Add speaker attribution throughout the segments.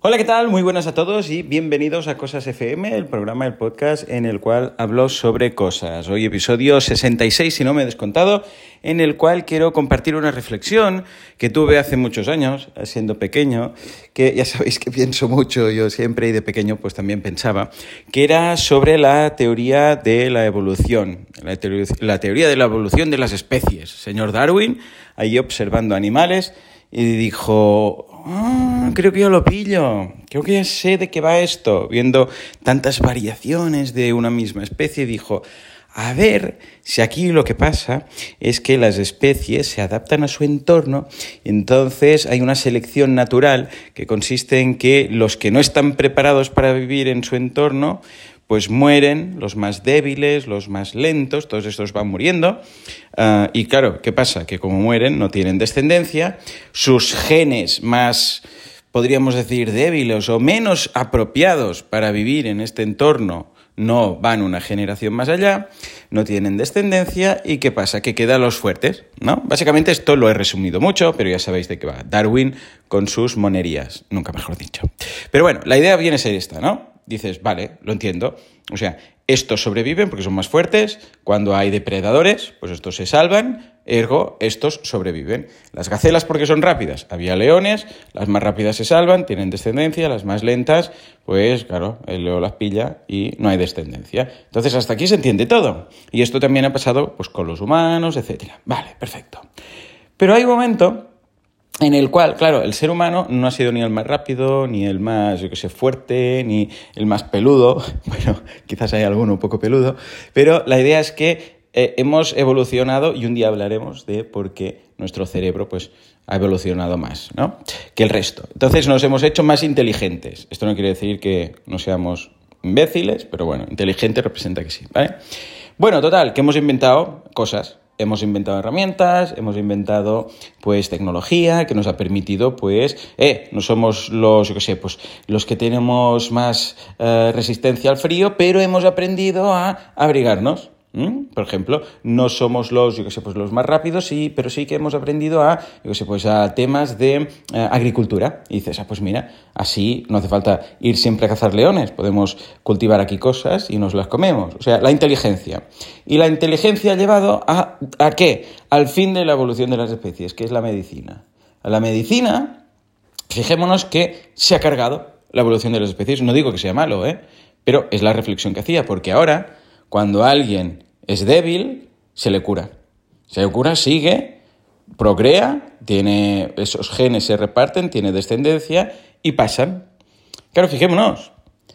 Speaker 1: Hola, ¿qué tal? Muy buenas a todos y bienvenidos a Cosas FM, el programa, el podcast en el cual hablo sobre cosas. Hoy episodio 66, si no me he descontado, en el cual quiero compartir una reflexión que tuve hace muchos años, siendo pequeño, que ya sabéis que pienso mucho, yo siempre y de pequeño pues también pensaba, que era sobre la teoría de la evolución, la, teoría, la teoría de la evolución de las especies. Señor Darwin, ahí observando animales, y dijo, ah, creo que ya lo pillo, creo que ya sé de qué va esto, viendo tantas variaciones de una misma especie, dijo, a ver si aquí lo que pasa es que las especies se adaptan a su entorno, entonces hay una selección natural que consiste en que los que no están preparados para vivir en su entorno, pues mueren los más débiles, los más lentos, todos estos van muriendo. Uh, y claro, ¿qué pasa? Que como mueren no tienen descendencia, sus genes más, podríamos decir, débiles o menos apropiados para vivir en este entorno no van una generación más allá, no tienen descendencia y ¿qué pasa? Que quedan los fuertes, ¿no? Básicamente esto lo he resumido mucho, pero ya sabéis de qué va. Darwin con sus monerías, nunca mejor dicho. Pero bueno, la idea viene a ser esta, ¿no? Dices, vale, lo entiendo. O sea, estos sobreviven porque son más fuertes, cuando hay depredadores, pues estos se salvan, ergo, estos sobreviven. Las gacelas porque son rápidas, había leones, las más rápidas se salvan, tienen descendencia, las más lentas, pues claro, el león las pilla y no hay descendencia. Entonces, hasta aquí se entiende todo. Y esto también ha pasado pues, con los humanos, etc. Vale, perfecto. Pero hay un momento en el cual, claro, el ser humano no ha sido ni el más rápido, ni el más, yo que sé, fuerte, ni el más peludo, bueno, quizás hay alguno un poco peludo, pero la idea es que eh, hemos evolucionado y un día hablaremos de por qué nuestro cerebro pues, ha evolucionado más ¿no? que el resto. Entonces nos hemos hecho más inteligentes. Esto no quiere decir que no seamos imbéciles, pero bueno, inteligente representa que sí, ¿vale? Bueno, total, que hemos inventado cosas hemos inventado herramientas, hemos inventado pues tecnología que nos ha permitido pues, eh, no somos los, yo qué sé, pues los que tenemos más eh, resistencia al frío, pero hemos aprendido a abrigarnos. Por ejemplo, no somos los, yo que sé, pues los más rápidos, sí, pero sí que hemos aprendido a, yo que sé, pues a temas de eh, agricultura. Y dices, ah, pues mira, así no hace falta ir siempre a cazar leones, podemos cultivar aquí cosas y nos las comemos. O sea, la inteligencia. Y la inteligencia ha llevado a, ¿a qué? Al fin de la evolución de las especies, que es la medicina. A la medicina, fijémonos que se ha cargado la evolución de las especies. No digo que sea malo, ¿eh? Pero es la reflexión que hacía, porque ahora cuando alguien es débil, se le cura. Se le cura, sigue, procrea, tiene, esos genes se reparten, tiene descendencia y pasan. Claro, fijémonos.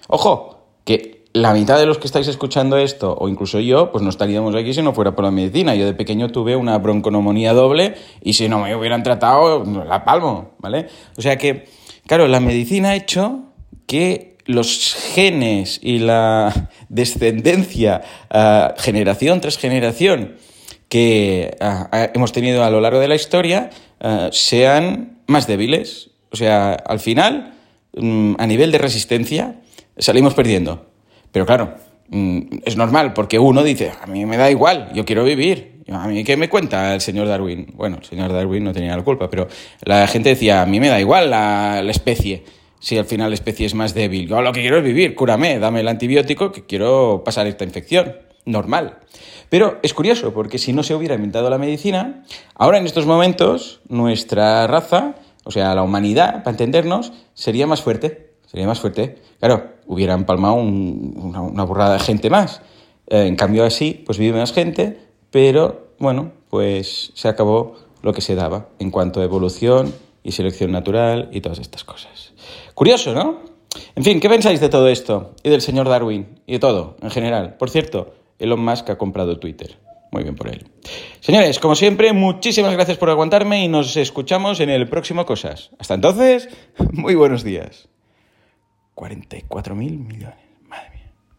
Speaker 1: Ojo, que la mitad de los que estáis escuchando esto, o incluso yo, pues no estaríamos aquí si no fuera por la medicina. Yo de pequeño tuve una bronconomonía doble y si no me hubieran tratado, la palmo, ¿vale? O sea que, claro, la medicina ha hecho que los genes y la descendencia, uh, generación tras generación, que uh, hemos tenido a lo largo de la historia, sean más débiles. O sea, al final, um, a nivel de resistencia, salimos perdiendo. Pero claro, um, es normal, porque uno dice, a mí me da igual, yo quiero vivir. A mí, ¿qué me cuenta el señor Darwin? Bueno, el señor Darwin no tenía la culpa, pero la gente decía, a mí me da igual la, la especie si al final la especie es más débil. Yo lo que quiero es vivir, cúrame, dame el antibiótico que quiero pasar esta infección. Normal. Pero es curioso, porque si no se hubiera inventado la medicina, ahora en estos momentos nuestra raza, o sea, la humanidad, para entendernos, sería más fuerte. Sería más fuerte. Claro, hubiera empalmado una, una, burrada de gente más. Eh, en cambio así, pues vive más gente, pero bueno, pues se acabó lo que se daba en cuanto a evolución y selección natural y todas estas cosas. Curioso, ¿no? En fin, ¿qué pensáis de todo esto? Y del señor Darwin y de todo, en general. Por cierto, Elon Musk ha comprado Twitter. Muy bien por él. Señores, como siempre, muchísimas gracias por aguantarme y nos escuchamos en el próximo Cosas. Hasta entonces, muy buenos días. 44 mil millones.